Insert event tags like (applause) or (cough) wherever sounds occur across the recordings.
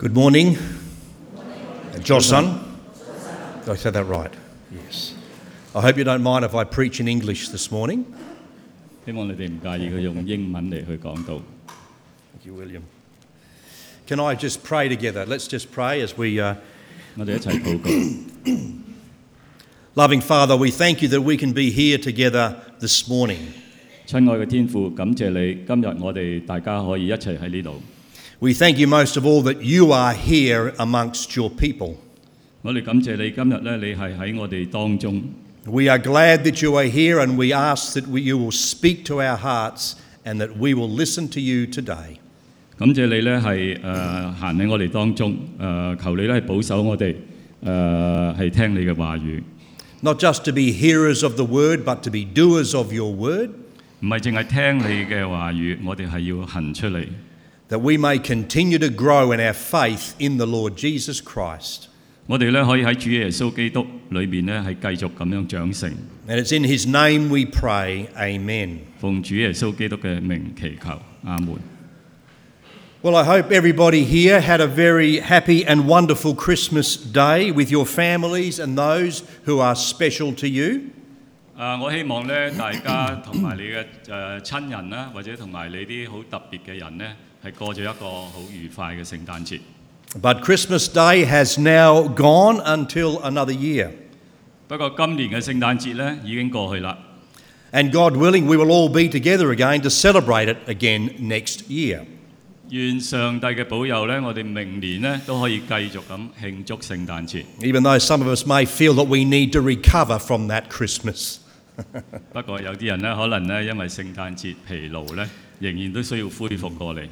Good morning. Josan. Did I say that right? Yes. I hope you don't mind if I preach in English this morning. 希望你哋唔介意佢用英文嚟去讲道。 Thank you, William. Can I just pray together? Let's just pray as we. Uh, (clears throat) 我哋一齐祷告。 loving Father, we thank you that we can be here together this morning. 亲爱嘅天父，感谢你，今日我哋大家可以一齐喺呢度。 We thank you most of all that you are here amongst your people. 我哋感谢你，今日咧你系喺我哋当中。 We are glad that you are here and we ask that we, you will speak to our hearts and that we will listen to you today. 感谢你咧系诶行喺我哋当中，诶、求你咧系保守我哋，诶、系听你嘅话语， Not just to be hearers of the word, but to be doers of your word, 唔系净系听你嘅话语，我哋系要行出嚟， that we may continue to grow in our faith in the Lord Jesus Christ. 我哋咧可以喺主耶稣基督里边咧系继续咁样长成。 And it's in his name we pray. Amen. 奉主耶稣基督嘅名祈求，阿门。 Well, I hope everybody here had a very happy and wonderful Christmas day with your families and those who are special to you. 啊！我希望咧，大家同埋你嘅诶亲人啦，或者同埋你啲好特别嘅人咧， 系过咗一个好愉快嘅圣诞节。 But Christmas Day has now gone until another year. 不过今年嘅圣诞节咧已经过去啦。 And God willing, we will all be together again to celebrate it again next year. 愿上帝嘅保佑咧，我哋明年咧都可以继续咁庆祝圣诞节。 Even though some of us may feel that we need to recover from that Christmas. (laughs) 不过有啲人咧，可能咧因为圣诞节疲劳咧，仍然都需要恢复过嚟。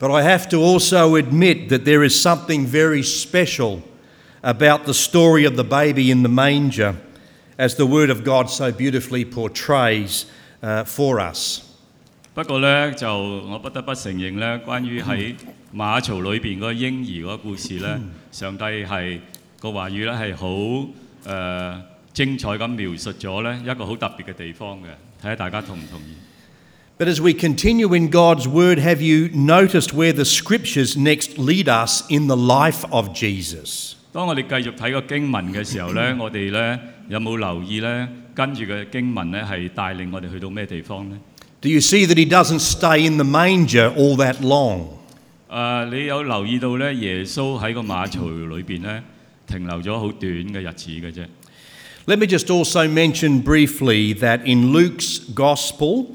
But I have to also admit that there is something very special about the story of the baby in the manger, as the Word of God so beautifully portrays uh, for us. 不过咧，就我不得不承认咧，关于喺马槽里边嗰个婴儿嗰个故事咧，上帝系个话语咧系好诶精彩咁描述咗咧一个好特别嘅地方嘅，睇下大家同唔同意？ But as we continue in God's Word, have you noticed where the Scriptures next lead us in the life of Jesus? 当我哋继续睇个经文嘅时候咧，我哋咧有冇留意咧跟住嘅经文咧系带领我哋去到咩地方咧？ Do you (clears throat) see that He doesn't stay in the manger all that long? 诶、你有留意到咧耶稣喺个马槽里边咧停留咗好短嘅日子嘅啫。 Let me just also mention briefly that in Luke's Gospel,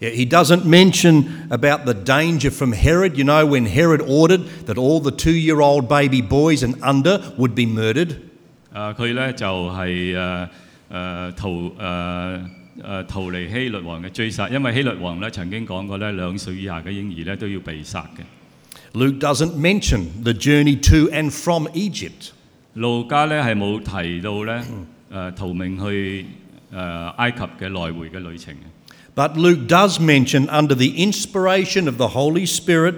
Yeah, He doesn't mention about the danger from Herod. You know, when Herod ordered that all the two year old baby boys and under would be murdered. 诶佢咧就系诶诶逃诶诶、逃离希律王嘅追杀，因为希律王咧曾经讲过咧两岁以下嘅婴儿咧都要被杀嘅。 Luke doesn't mention the journey to and from Egypt. 路加咧系冇提到咧诶、逃命去诶、埃及嘅来回嘅旅程嘅。 But Luke does mention, under the inspiration of the Holy Spirit,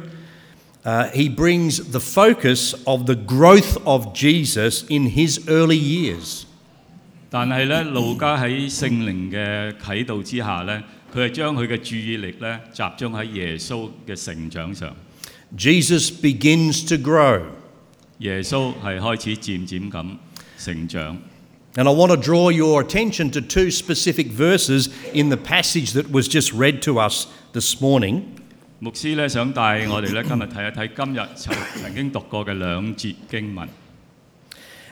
uh, he brings the focus of the growth of Jesus in his early years. 但系咧，路加喺圣灵嘅启导之下咧，佢系将佢嘅注意力咧集中喺耶稣嘅成长上。 Jesus begins to grow. 耶稣系开始渐渐咁成长。 And I want to draw your attention to two specific verses in the passage that was just read to us this morning. 牧师咧想带我哋咧今日睇一睇今日曾曾经读过嘅两节经文。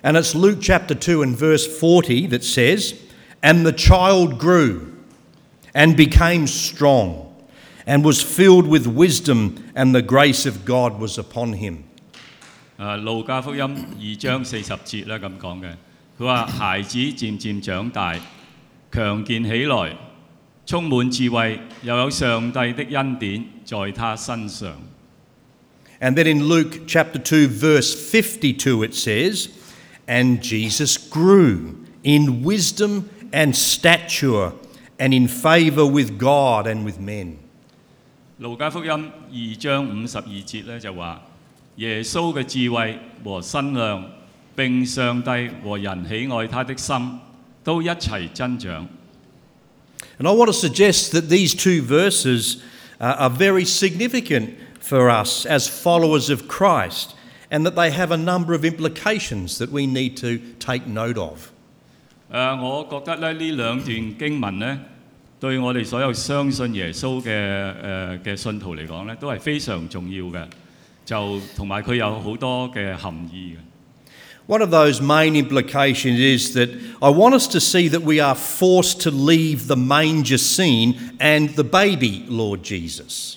And it's Luke chapter 2 and verse 40 that says, And the child grew and became strong and was filled with wisdom, and the grace of God was upon him. 诶、路加福音二章四十节咧咁讲嘅， 佢话孩子渐渐长大，强健起来，充满智慧，又有上帝的恩典在他身上。 And then in Luke chapter 2, verse 52, it says, And Jesus grew in wisdom and stature and in favour with God and with men. 路加福音二章五十二节咧就话：耶稣嘅智慧和身量， 並上帝和人喜愛他的心，都一齊增長。And I want to suggest that these two verses uh, are very significant for us as followers of Christ and that they have a number of implications that we need to take note of. 誒、我覺得咧呢兩段經文呢，對我哋所有相信耶穌嘅誒嘅信徒嚟講呢，都係非常重要嘅。就同埋佢有好多嘅含義嘅。One of those main implications is that I want us to see that we are forced to leave the manger scene and the baby Lord Jesus.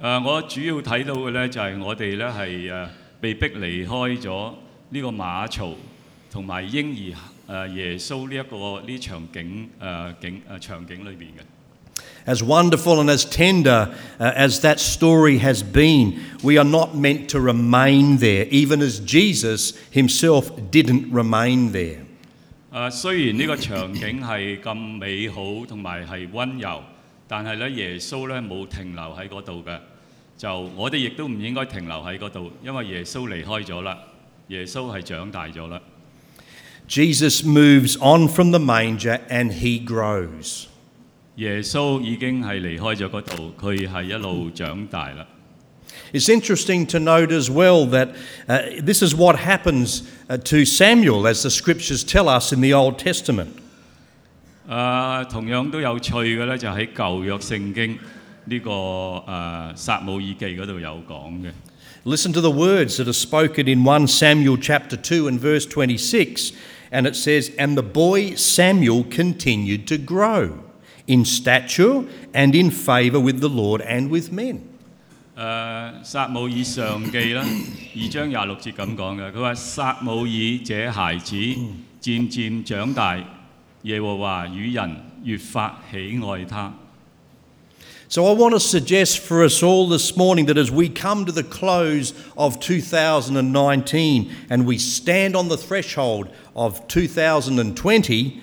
诶、我主要睇到嘅呢，就系、我哋呢系诶被逼离开咗呢个马槽同埋婴儿诶、耶稣呢一个呢场景诶、景诶、场景里边嘅。 As wonderful and as tender uh, as that story has been, we are not meant to remain there, even as Jesus himself didn't remain there. 诶、虽然呢个场景系咁美好同埋系温柔，但系咧耶稣咧冇停留喺嗰度嘅，就我哋亦都唔应该停留喺嗰度，因为耶稣离开咗啦，耶稣系长大咗啦。 Jesus moves on from the manger and he grows. 耶稣已经系离开咗嗰度，佢系一路长大啦。 It's interesting to note as well that uh, this is what happens uh, to Samuel, as the scriptures tell us in the Old Testament. 诶、同样都有趣嘅咧，就喺旧约圣经呢、个诶、撒母耳记嗰度有讲嘅。 Listen to the words that are spoken in 1 Samuel chapter 2 and verse 26. And it says, And the boy Samuel continued to grow in stature and in favour with the Lord and with men. 诶、撒母耳上记啦，二章廿六节咁讲嘅，佢话撒母耳这孩子渐渐长大，耶和华与人越发喜爱他。 So I want to suggest for us all this morning that as we come to the close of 2019 and we stand on the threshold of 2020,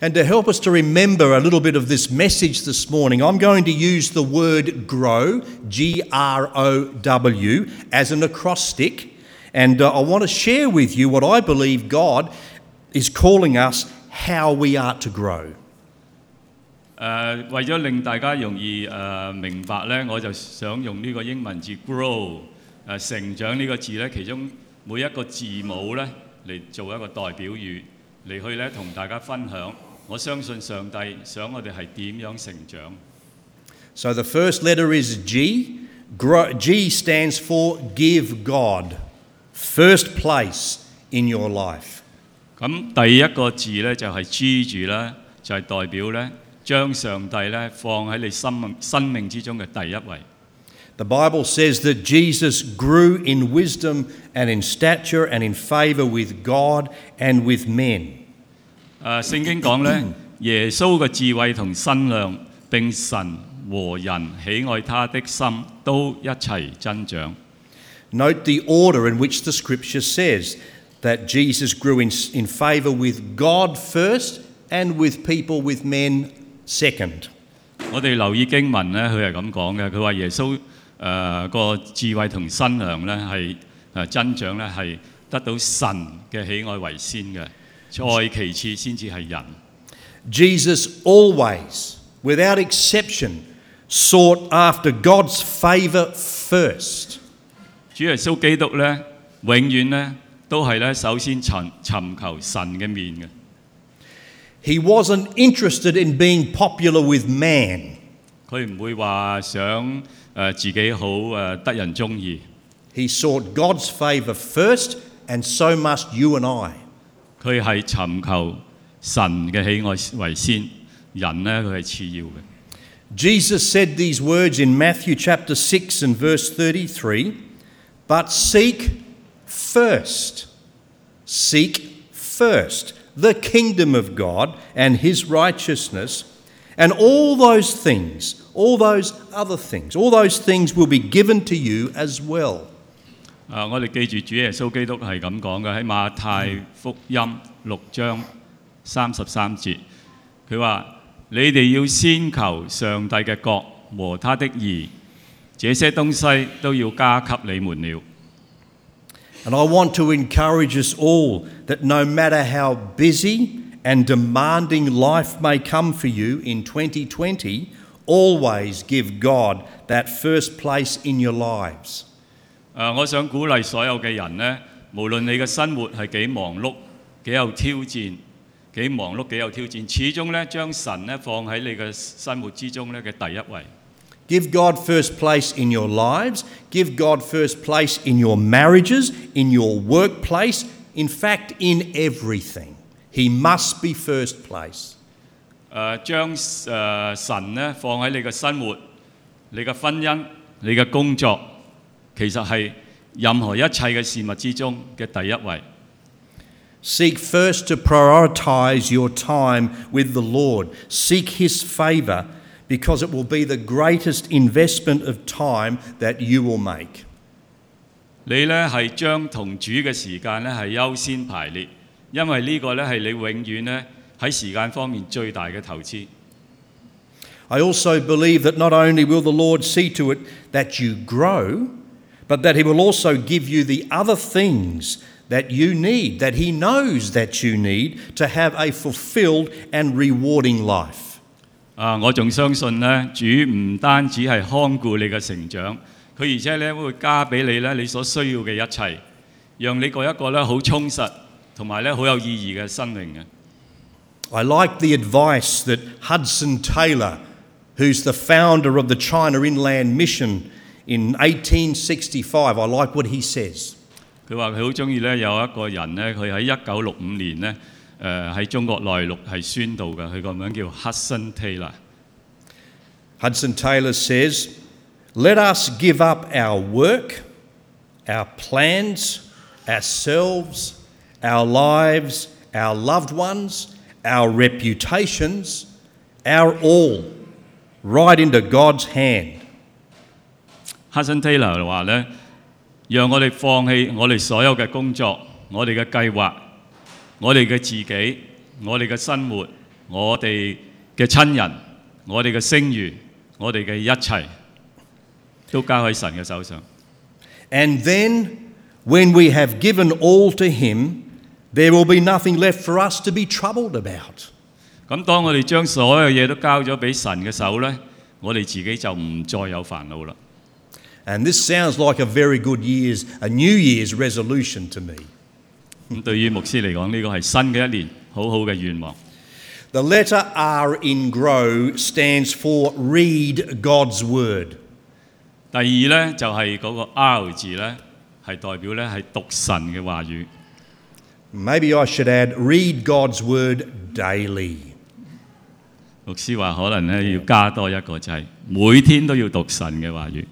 And to help us to remember a little bit of this message this morning, I'm going to use the word grow, G R O W, as an acrostic. And uh, I want to share with you what I believe God is calling us how we are to grow. 诶、为咗令大家容易诶、明白咧，我就想用呢个英文字 grow 诶、成长呢个字咧，其中每一个字母咧嚟做一个代表语嚟去咧同大家分享。 我相信上帝想我哋系点样成长。 So the first letter is G. Grow, G stands for give God first place in your life. 咁第一个字咧就系 G 住啦，就系、代表咧将上帝咧放喺你生命生命之中嘅第一位。 The Bible says that Jesus grew in wisdom and in stature and in favour with God and with men. 誒、聖經講咧，耶穌嘅智慧同身量並神和人喜愛他的心都一齊增長。Note the order in which the scripture says that Jesus grew in, in favour with God first and with people, with men second. 我哋留意經文咧，佢係咁講嘅，佢話耶穌誒個、智慧同身量咧係誒增長咧係得到神嘅喜愛為先嘅，再其次先至系人。 Jesus always, without exception, sought after God's favour first. 主耶稣基督咧，永远咧都系咧首先寻寻求神嘅面嘅。 He wasn't interested in being popular with man. 佢唔会话想诶、呃自己好诶、呃得人中意， He sought God's favour first, and so must you and I. 佢系寻求神嘅喜爱为先，人呢，佢系次要嘅。 Jesus said these words in Matthew chapter 6 and verse 33 But seek first, seek first the kingdom of God and his righteousness, and all those things, all those other things, all those things will be given to you as well. 啊！我哋记住主耶稣基督系咁讲嘅，喺马太福音六章三十三节，佢话：你哋要先求上帝嘅国和他的义，这些东西都要加给你们了。 And I want to encourage us all that no matter how busy and demanding life may come for you in 2020, always give God that first place in your lives. 我想鼓勵所有嘅人呢，無論你嘅生活係幾忙碌、幾有挑戰、幾忙碌、幾有挑戰，始終呢將神呢放喺你嘅生活之中呢嘅第一位。Give God first place in your lives, give God first place in your marriages, in your workplace, in fact, in everything. He must be first place. 誒、將誒、神呢放喺你嘅生活、你嘅婚姻、你嘅工作，其实系任何一切嘅事物之中嘅第一位。 Seek first to prioritize your time with the Lord. Seek His favour because it will be the greatest investment of time that you will make. 你呢系将同主嘅时间呢系优先排列，因为呢个呢系你永远呢喺时间方面最大嘅投资。 I also believe that not only will the Lord see to it that you grow, but that He will also give you the other things that you need, that He knows that you need to have a fulfilled and rewarding life. 啊！我仲相信呢，主唔单止系看顾你嘅成长，佢而且呢会加俾你呢你所需要嘅一切，让你过一个呢好充实同埋呢好有意义嘅生命嘅。 I like the advice that Hudson Taylor, who's the founder of the China Inland Mission in 1865, I like what he says. 佢话佢好中意呢有一个人呢，佢喺一九六五年呢诶喺、中国内陆系宣道嘅，佢个名叫 Hudson Taylor。 Hudson Taylor says, Let us give up our work, our plans, ourselves, our lives, our loved ones, our reputations, our all, right into God's hand. Hudson Taylor 話咧，讓我哋放棄我哋所有嘅工作、我哋嘅計劃、我哋嘅自己、我哋嘅生活、我哋嘅親人、我哋嘅聲譽、我哋嘅一切，都交喺神嘅手上。And then, when we have given all to Him, there will be nothing left for us to be troubled about. 咁當我哋將所有嘢都交咗俾神嘅手咧，我哋自己就唔再有煩惱啦。And this sounds like a very good year's, a New Year's resolution to me. 咁对于牧师嚟讲，呢个系新嘅一年，好好嘅愿望。 The letter R in grow stands for read God's word. 第二呢，就系、嗰个 R 字呢，系代表呢系读神嘅话语。 Maybe I should add read God's word daily. 牧师话可能呢要加多一个，就系、每天都要读神嘅话语。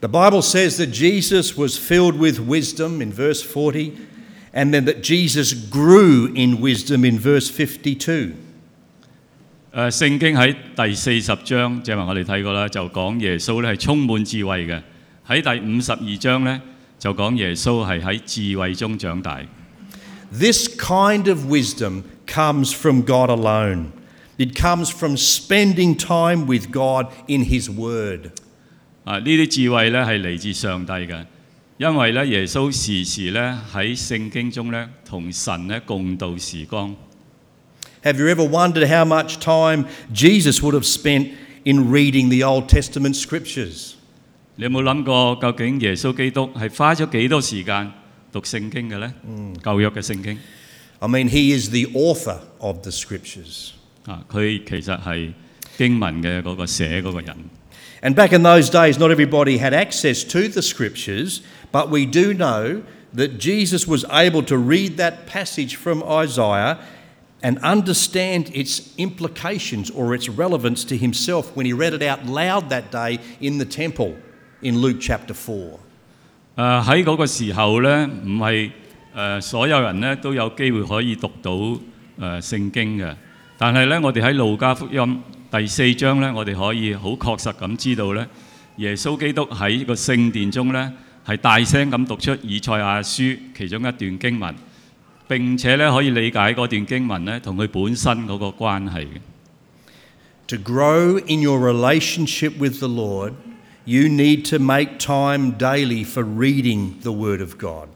The Bible says that Jesus was filled with wisdom in verse 40, and then that Jesus grew in wisdom in verse 52. 诶、圣经喺第四十章，正话我哋睇过啦，就讲耶稣咧系充满智慧嘅。喺第五十二章呢，就讲耶稣系喺智慧中长大。 This kind of wisdom comes from God alone. It comes from spending time with God in His Word. 啊！呢啲智慧咧係嚟自上帝嘅，因為咧耶穌時時咧喺聖經中咧同神咧共度時光。Have you ever wondered how much time Jesus would have spent in reading the Old Testament scriptures? 你有冇諗過究竟耶穌基督係花咗幾多時間讀聖經嘅呢？舊約嘅聖經 I mean, He is the author of the scriptures. 啊，佢其實係經文嘅嗰個寫嗰個人。And back in those days, not everybody had access to the scriptures, but we do know that Jesus was able to read that passage from Isaiah and understand its implications or its relevance to himself when he read it out loud that day in the temple in Luke chapter 4. 诶喺嗰个时候咧，唔系诶所有人咧都有机会可以读到诶、呃、圣经嘅，但系咧我哋喺路加福音 第四章咧，我哋可以好確實咁知道咧，耶穌基督喺個聖殿中咧係大聲咁讀出以賽亞書其中一段經文，並且咧可以理解嗰段經文咧同佢本身嗰個關係嘅。To grow in your relationship with the Lord, you need to make time daily for reading the Word of God.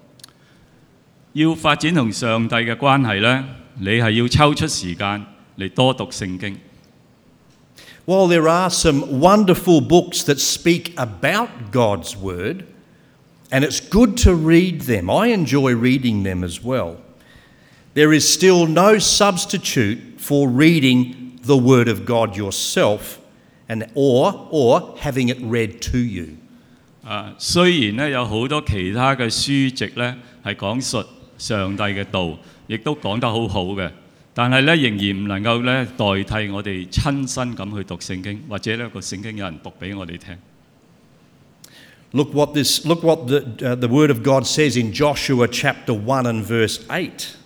要發展同上帝嘅關係咧，你係要抽出時間嚟多讀聖經。While there are some wonderful books that speak about God's Word, and it's good to read them, I enjoy reading them as well. There is still no substitute for reading the Word of God yourself and, or, or having it read to you. 啊，虽然咧有好多其他嘅书籍咧系讲述上帝嘅道，亦都讲得好好嘅， 但系咧仍然唔能够咧代替我哋亲身咁去读圣经，或者呢个圣经有人读俾我哋听。 Look what, this, look what the, uh, the Word of God says in Joshua chapter 1 and verse 8.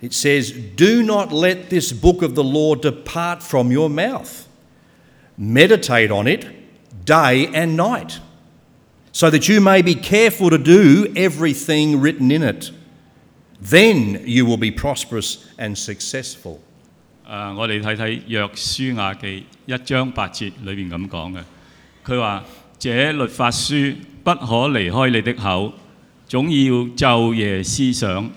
It says, Do not let this book of the law depart from your mouth. Meditate on it day and night, so that you may be careful to do everything written in it. Then you will be prosperous and successful. 我哋睇睇約書亞記一章八節裏邊咁講嘅，佢話：這律法書不可離開你的口，總要昼夜思想，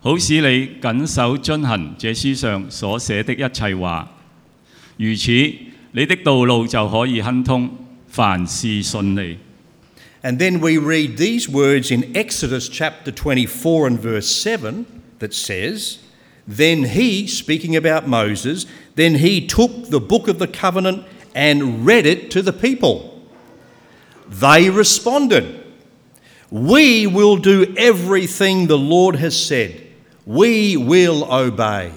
好使你緊守遵行這書上所寫的一切話。如此，你的道路就可以亨通，凡事順利。And then we read these words in Exodus chapter 24 and verse 7 that says, Then he, speaking about Moses, then he took the book of the covenant and read it to the people. They responded, We will do everything the Lord has said. We will obey.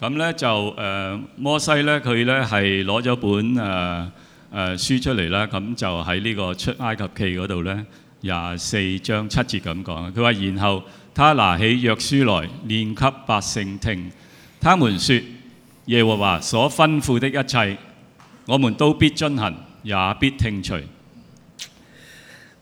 咁咧就诶、呃摩西咧佢咧系攞咗本诶诶、呃 呃、書出嚟啦，咁就喺呢個出埃及記嗰度咧廿四章七節咁講。佢話然後他拿起約書來念給百姓聽，他們說耶和華所吩咐的一切，我們都必遵行，也必聽隨。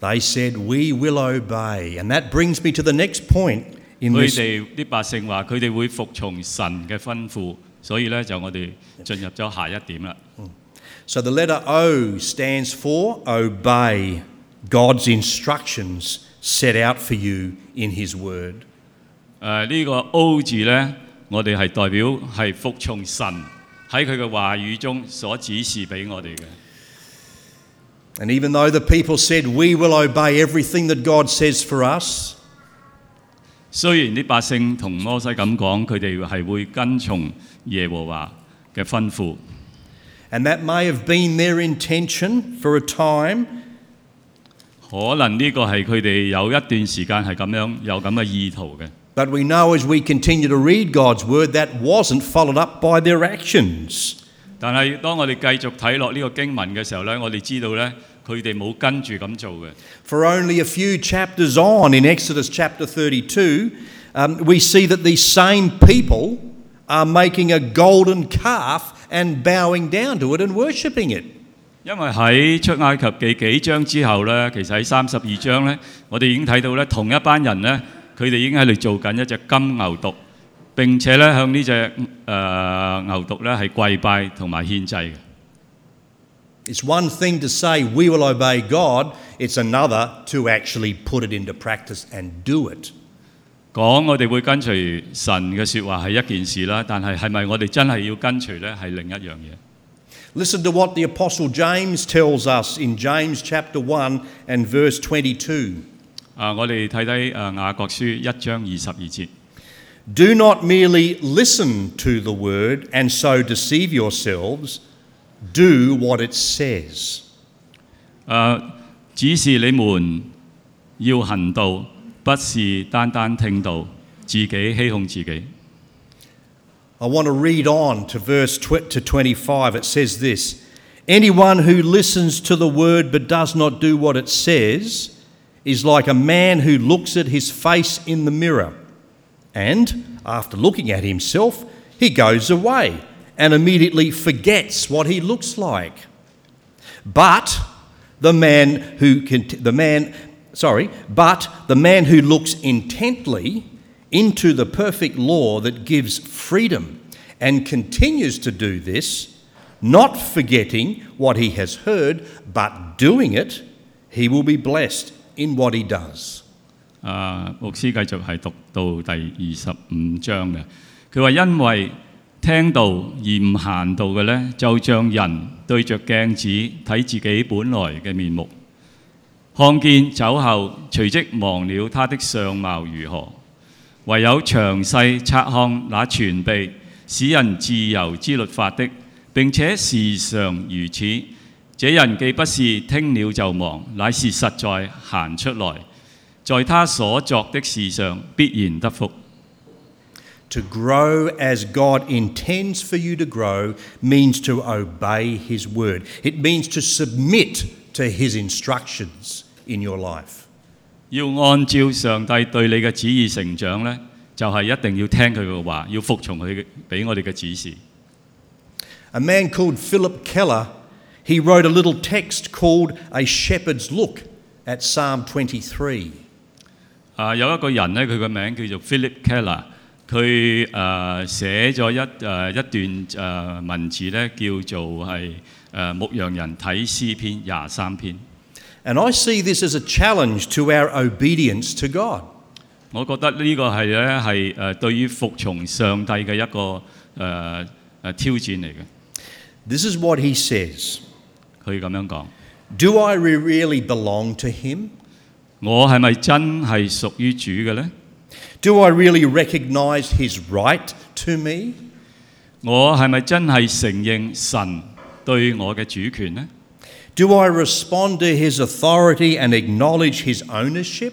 They said, We will obey. And that brings me to the next point in 佢哋啲百姓話佢哋會服從神嘅吩咐，所以咧就我哋進入咗下一點啦。So the letter O stands for obey God's instructions set out for you in His Word. 诶、呢、个 O 字呢，我哋系代表系服从神喺佢嘅话语中所指示俾我哋嘅。 And even though the people said, We will obey everything that God says for us, 虽然啲百姓同摩西咁讲，佢哋系会跟从耶和华嘅吩咐， and that may have been their intention for a time, 可能呢个系佢哋有一段时间系咁样有咁嘅意图嘅。 but we know as we continue to read God's Word, that wasn't followed up by their actions. 但系当我哋继续睇落呢个经文嘅时候呢，我哋知道呢，佢哋冇跟住咁做嘅。 For only a few chapters on in Exodus chapter 32, um, we see that these same people are making a golden calf and bowing down to it and worshipping it. 因为喺出埃及记几章之后呢，其实喺三十二章呢，我哋已经睇到呢同一班人呢，佢哋已经喺度做紧一只金牛犊，并且呢向呢只诶、呃牛犊呢系跪拜同埋献祭嘅。 It's one thing to say we will obey God, it's another to actually put it into practice and do it. 讲我哋会跟随神嘅说话系一件事啦，但系系咪我哋真系要跟随呢？系另一样嘢。 Listen to what the Apostle James tells us in James chapter 1 and verse 22. 啊，我哋睇睇诶雅各书一章二十二节。 Do not merely listen to the word and so deceive yourselves, do what it says. 诶、只是你们要行道， 不是单单听道，自己欺哄自己。 I want to read on to verse tw- to 25. It says this Anyone who listens to the word but does not do what it says is like a man who looks at his face in the mirror. And after looking at himself, he goes away and immediately forgets what he looks like. But the man who can, the man, sorry, but the man who looks intently into the perfect law that gives freedom and continues to do this, not forgetting what he has heard, but doing it, he will be blessed in what he does. 啊，牧师继续系读到第二十五章嘅。佢话：因为听道而唔行道嘅呢，就像人对着镜子睇自己本来嘅面目， 看見走後，隨即忘了他的相貌如何。唯有詳細察看那全備使人自由之律法的，並且時常如此，這人既不是聽了就忘，乃是實在行出來。在他所作的事上必然得福。To grow as God intends for you to grow means to obey His word. It means to submit to His instructions in your life. 要按照上帝對你嘅旨意成長呢，就係、是、一定要聽佢嘅話，要服從佢俾我哋嘅指示。A man called Phillip Keller, he wrote a little text called A Shepherd's Look at Psalm 23. 啊，有一個人咧，佢個名叫做 Phillip Keller，佢誒、呃、寫咗一誒、呃、一段誒、呃、文字咧，叫做係。呃誒、呃牧羊人睇詩篇廿三篇。And I see this as a challenge to our obedience to God. 我覺得呢個係咧係誒對於服從上帝嘅一個誒誒、挑戰嚟嘅。This is what he says 佢咁樣講：Do I re- really belong to Him? 我係咪真係屬於主嘅咧？Do I really recognize His right to me? 我係咪真係承認神對我嘅主權呢？Do I respond to His authority and acknowledge His ownership?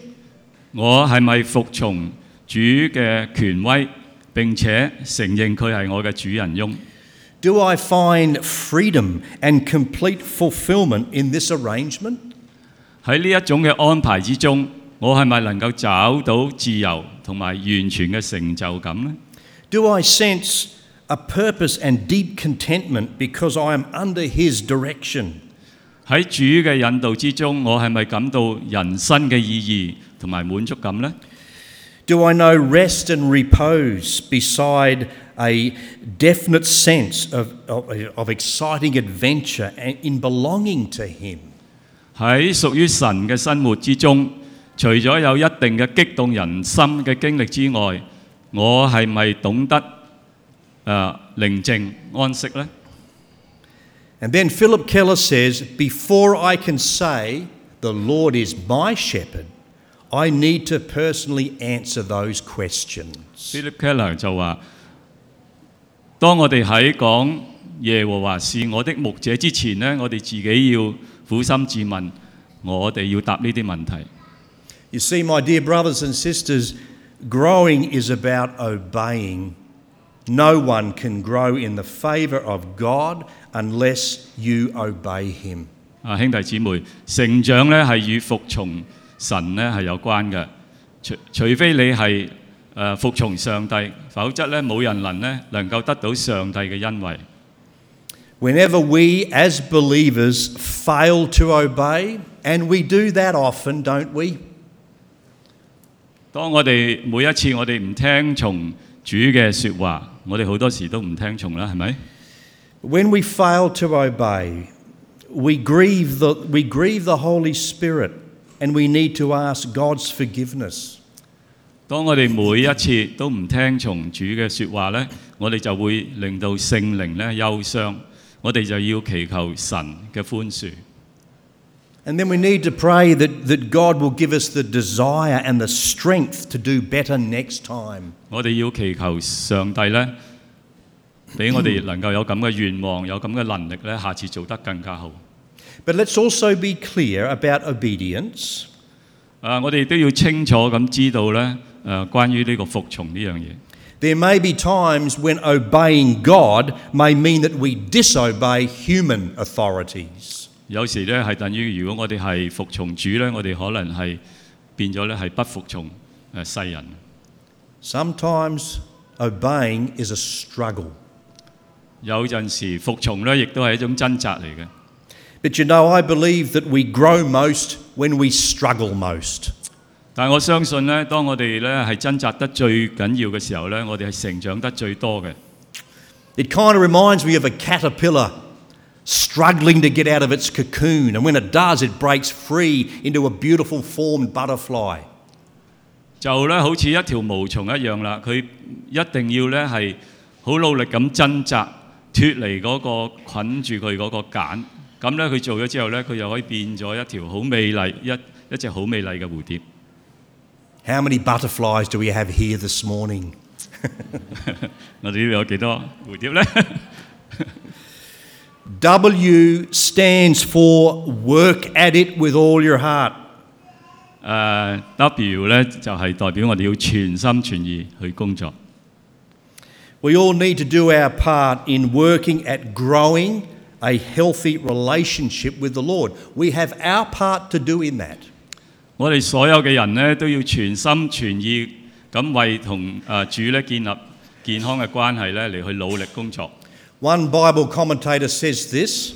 我係咪服從主嘅權威，並且承認佢係我嘅主人翁？Do I find freedom and complete fulfillment in this arrangement? 喺呢一種嘅安排之中，我係咪能夠找到自由同埋完全嘅成就感呢？Do I sense a purpose and deep contentment because I am under His direction? 喺主嘅引导之中，我系咪感到人生嘅意义同埋满足感呢？ Do I know rest and repose beside a definite sense of, of, of exciting adventure and in belonging to Him? 喺属于神嘅生活之中，除咗有一定嘅激动人心嘅经历之外，我系咪懂得 and then Phillip Keller says, Before I can say, the Lord is my shepherd, I need to personally answer those questions. Phillip Keller 就話：當我哋喺講耶和華是我的牧者之前呢，我哋自己要苦心自問，我哋要答呢啲問題。You see, my dear brothers and sisters, growing is about obeying No one can grow in the favour of God unless you obey Him. 啊，兄弟姊妹，成长呢系与服从神呢系有关嘅。除除非你系诶、呃服从上帝，否则呢冇人能呢能够得到上帝嘅恩惠。 Whenever we as believers fail to obey, and we do that often, don't we? 当我哋每一次我哋唔听从 主嘅説話，我哋好多時都唔聽從啦，係咪？When we fail to obey, we grieve the, we grieve the Holy Spirit and we need to ask God's forgiveness. 當我哋每一次都唔聽從主嘅説話呢，我哋就會令到聖靈呢憂傷，我哋就要祈求神嘅寬恕。And then we need to pray that, that God will give us the desire and the strength to do better next time. 我哋要祈求上帝呢，俾我哋能够有咁嘅愿望，有咁嘅能力呢，下次做得更加好。 But let's also be clear about obedience. 啊，我哋都要清楚咁知道咧，诶、关于呢个服从呢样嘢。 There may be times when obeying God may mean that we disobey human authorities. 有時咧係等於，如果我哋係服從主咧，我哋可能係變咗咧係不服從誒世人。Sometimes obeying is a struggle. 有陣時服從咧，亦都係一種掙扎嚟嘅。But you know, I believe that we grow most when we struggle most. 但係我相信咧，當我哋咧係掙扎得最緊要嘅時候咧，我哋係成長得最多嘅。It kind of reminds me of a caterpillar struggling to get out of its cocoon, and when it does, it breaks free into a beautiful formed butterfly. 就咧好似一条毛虫一样啦，佢一定要咧系好努力咁挣扎脱离嗰个捆住佢嗰个茧。咁咧佢做咗之后咧，佢又可以变咗一条好美丽一一只好美丽嘅蝴蝶。 How many butterflies do we have here this morning? 我哋呢度有几多蝴蝶咧？ (laughs) W stands for work at it with all your heart. 诶、W 咧就系、代表我哋要全心全意去工作。 We all need to do our part in working at growing a healthy relationship with the Lord. We have our part to do in that. 我哋所有嘅人咧都要全心全意咁为同诶、主咧建立健康嘅关系咧嚟去努力工作。 One Bible commentator says this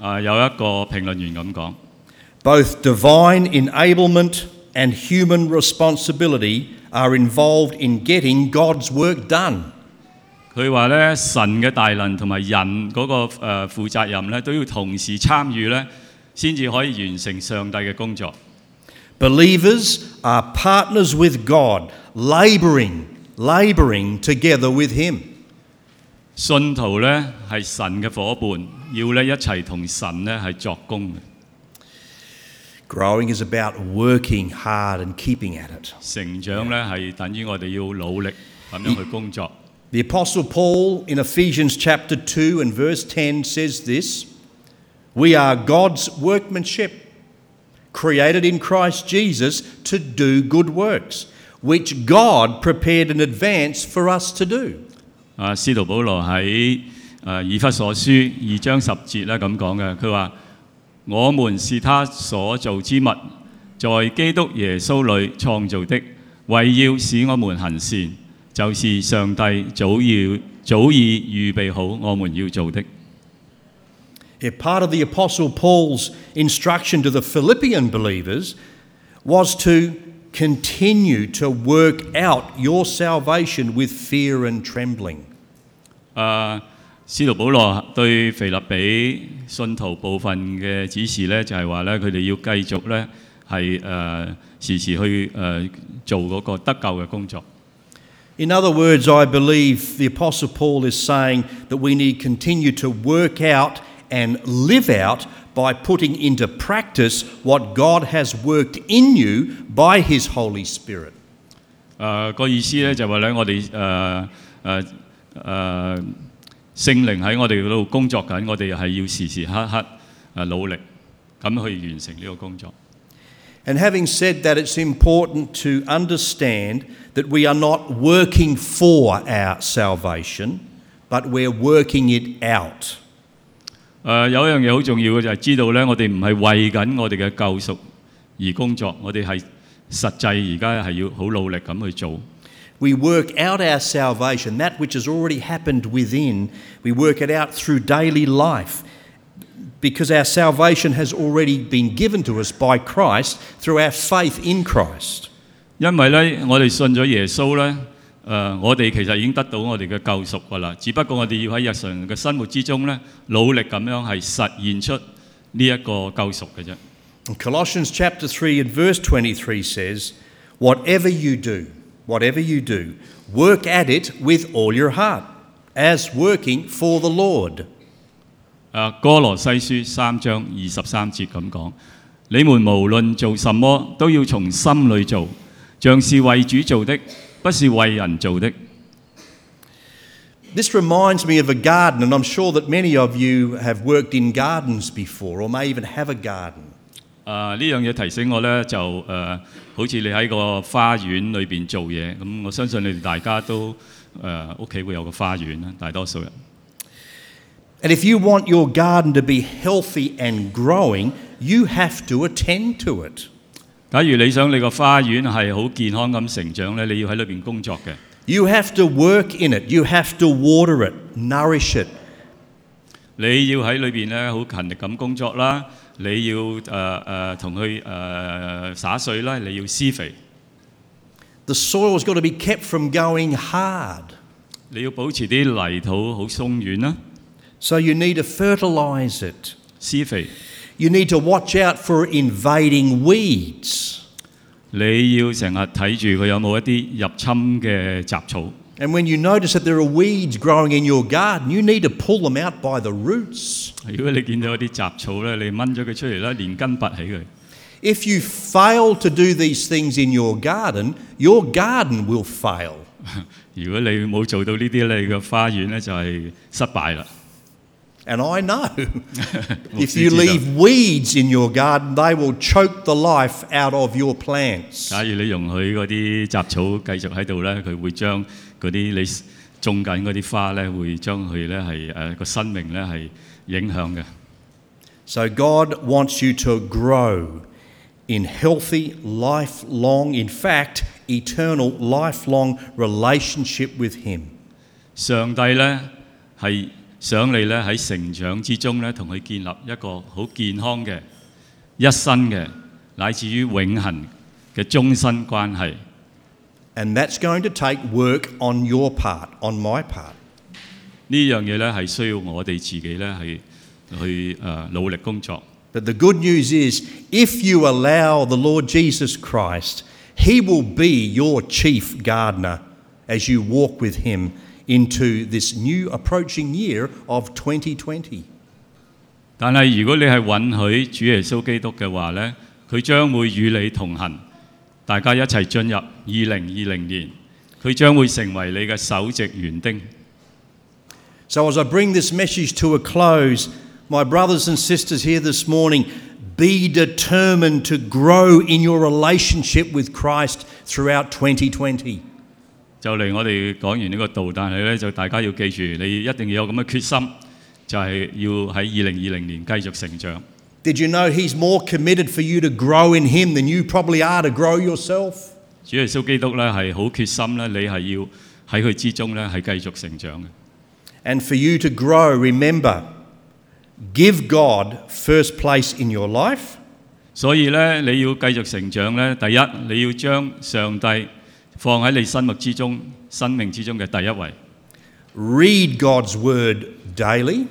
啊、有一个评论员咁讲。 both divine enablement and human responsibility are involved in getting God's work done. 佢话咧，神嘅大能同埋人嗰、个诶、呃、负责任咧，都要同时参与咧，先至可以完成上帝嘅工作。 Believers are partners with God, labouring, labouring together with Him. 信徒咧系神嘅伙伴，要咧一齐同神咧系作工嘅。 Growing is about working hard and keeping at it. 成长咧系等于我哋要努力咁样去工作。 The Apostle Paul in Ephesians chapter 2 and verse 10 says this We are God's workmanship, created in Christ Jesus to do good works, which God prepared in advance for us to do. 啊，司徒保羅喺誒以弗所書二章十節咧咁講嘅，佢話：我們是他所造之物，在基督耶穌裏創造的，為要使我們行善，就是上帝早要早已預備好我們要做的。Yeah, part of the Apostle Paul's instruction to the Philippian believers was to continue to work out your salvation with fear and trembling. 诶、司徒保罗对腓立比信徒部分嘅指示咧，就系话咧，佢哋要继续咧系诶时时去诶、呃做嗰个得救嘅工作。 In other words, I believe the Apostle Paul is saying that we need to continue to work out and live out by putting into practice what God has worked in you by His Holy Spirit. 诶、个意思咧就话咧，我哋诶诶诶圣灵喺我哋嗰度工作紧，我哋系要时时刻刻诶努力咁去完成呢个工作。 And having said that, it's important to understand that we are not working for our salvation, but we're working it out. 誒、有一樣嘢好重要嘅就係知道咧，我哋唔係為緊我哋嘅救贖而工作，我哋係實際而家係要好努力咁去做。We work out our salvation, that which has already happened within, we work it out through daily life because our salvation has already been given to us by Christ through our faith in Christ. 因為咧，我哋信咗耶穌咧，誒、我哋其實已經得到我哋嘅救贖㗎啦。只不過我哋要喺日常嘅生活之中咧，努力咁樣係實現出呢一個救贖嘅啫。Colossians chapter 3 and verse twenty-three says, Whatever you do, whatever you do, work at it with all your heart, as working for the Lord. 誒、哥羅西書三章二十三節咁講：你們無論做什麼，都要從心裏做，像是為主做的，不是为人做的。 This reminds me of a garden, and I'm sure that many of you have worked in gardens before or may even have a garden. 啊呢样嘢提醒我咧，就诶、呃好似你喺个花园里边做嘢，咁我相信你哋大家都诶屋企会有个花园啦，大多数人。 And if you want your garden to be healthy and growing, you have to attend to it. 假如你想你個花園係好健康咁成長咧，你要喺裏邊工作嘅。You have to work in it. You have to water it, nourish it. 你要喺裏邊咧好勤力咁工作啦，你要誒誒同佢誒灑水啦，你要施肥，The soil's got to be kept from going hard. 你要保持啲泥土好鬆軟啦，So you need to fertilize it. 施肥。You need to watch out for invading weeds. 你要成日睇住佢有冇一啲入侵嘅杂草。 And when you notice that there are weeds growing in your garden, you need to pull them out by the roots. 如果你见到一啲杂草咧，你掹咗佢出嚟啦，连根拔起佢。 If you fail to do these things in your garden, your garden will fail. (laughs) 如果你冇做到呢啲咧，你个花园咧就系失败啦。 And I know (laughs) 我 if 知 you 知道 leave weeds in your garden, they will choke the life out of your plants. 假如你容许嗰啲杂草继续喺度咧，佢会将嗰啲你种紧嗰啲花咧，会将佢咧系诶个生命咧系影响嘅。 So God wants you to grow in healthy, lifelong, in fact, eternal, lifelong relationship with Him. 上帝咧系 想你咧喺成長之中咧，同佢建立一個好健康嘅一生嘅，乃至於永恆嘅終身關係。And that's going to take work on your part, on my part. 呢樣嘢咧係需要我哋自己咧係去誒、呃努力工作。But the good news is, if you allow the Lord Jesus Christ, He will be your chief gardener as you walk with Him into this new approaching year of 2020. 但系如果你系允许主耶稣基督嘅话咧，佢将会与你同行，大家一齐进入二零二零年，佢将会成为你嘅首席园丁。 So, as I bring this message to a close, my brothers and sisters here this morning, be determined to grow in your relationship with Christ throughout 2020. 就嚟我哋講完呢個道，但係咧就大家要記住，你一定要有咁嘅決心，就係、要喺二零二零年繼續成長。Did you know He's more committed for you to grow in Him than you probably are to grow yourself? 主耶穌基督咧係好決心咧，你係要喺佢之中咧係繼續成長嘅。And for you to grow, remember, give God first place in your life. 所以咧，你要繼續成長咧，第一你要將上帝放喺你心目之中、生命之中嘅第一位，Read God's Word daily.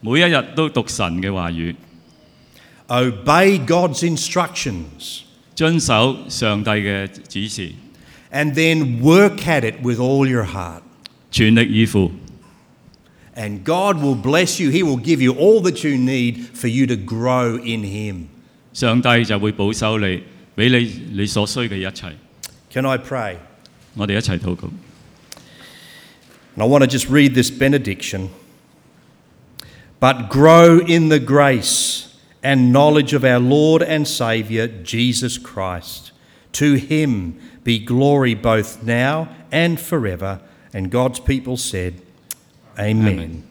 每一日都读神嘅话语，Obey God's instructions. 遵守上帝嘅指示，And then work at it with all your heart. 全力以赴。And God will bless you. He will give you all that you need for you to grow in Him. 上帝就会保守你，俾你你所需嘅一切。Can I pray? 我哋一齐祷告。 And I want to just read this benediction. But grow in the grace and knowledge of our Lord and Saviour, Jesus Christ. To him be glory both now and forever. And God's people said, Amen. Amen.